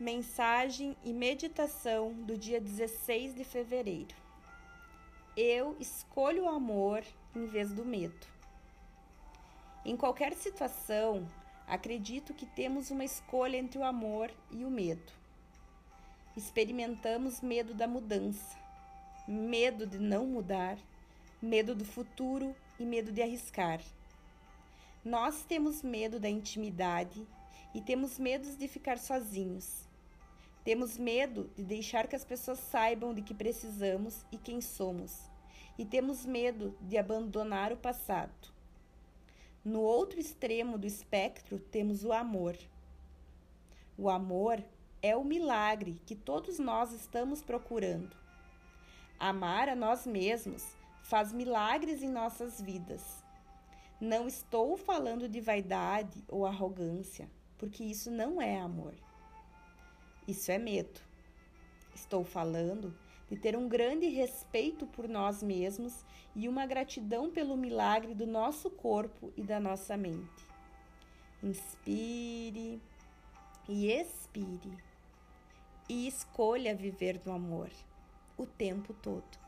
Mensagem e meditação do dia 16 de fevereiro. Eu escolho o amor em vez do medo. Em qualquer situação, acredito que temos uma escolha entre o amor e o medo. Experimentamos medo da mudança, medo de não mudar, medo do futuro e medo de arriscar. Nós temos medo da intimidade e temos medo de ficar sozinhos temos medo de deixar que as pessoas saibam de que precisamos e quem somos. E temos medo de abandonar o passado. No outro extremo do espectro, temos o amor. O amor é o milagre que todos nós estamos procurando. Amar a nós mesmos faz milagres em nossas vidas. Não estou falando de vaidade ou arrogância, porque isso não é amor. Isso é medo. Estou falando de ter um grande respeito por nós mesmos e uma gratidão pelo milagre do nosso corpo e da nossa mente. Inspire e expire e escolha viver no amor o tempo todo.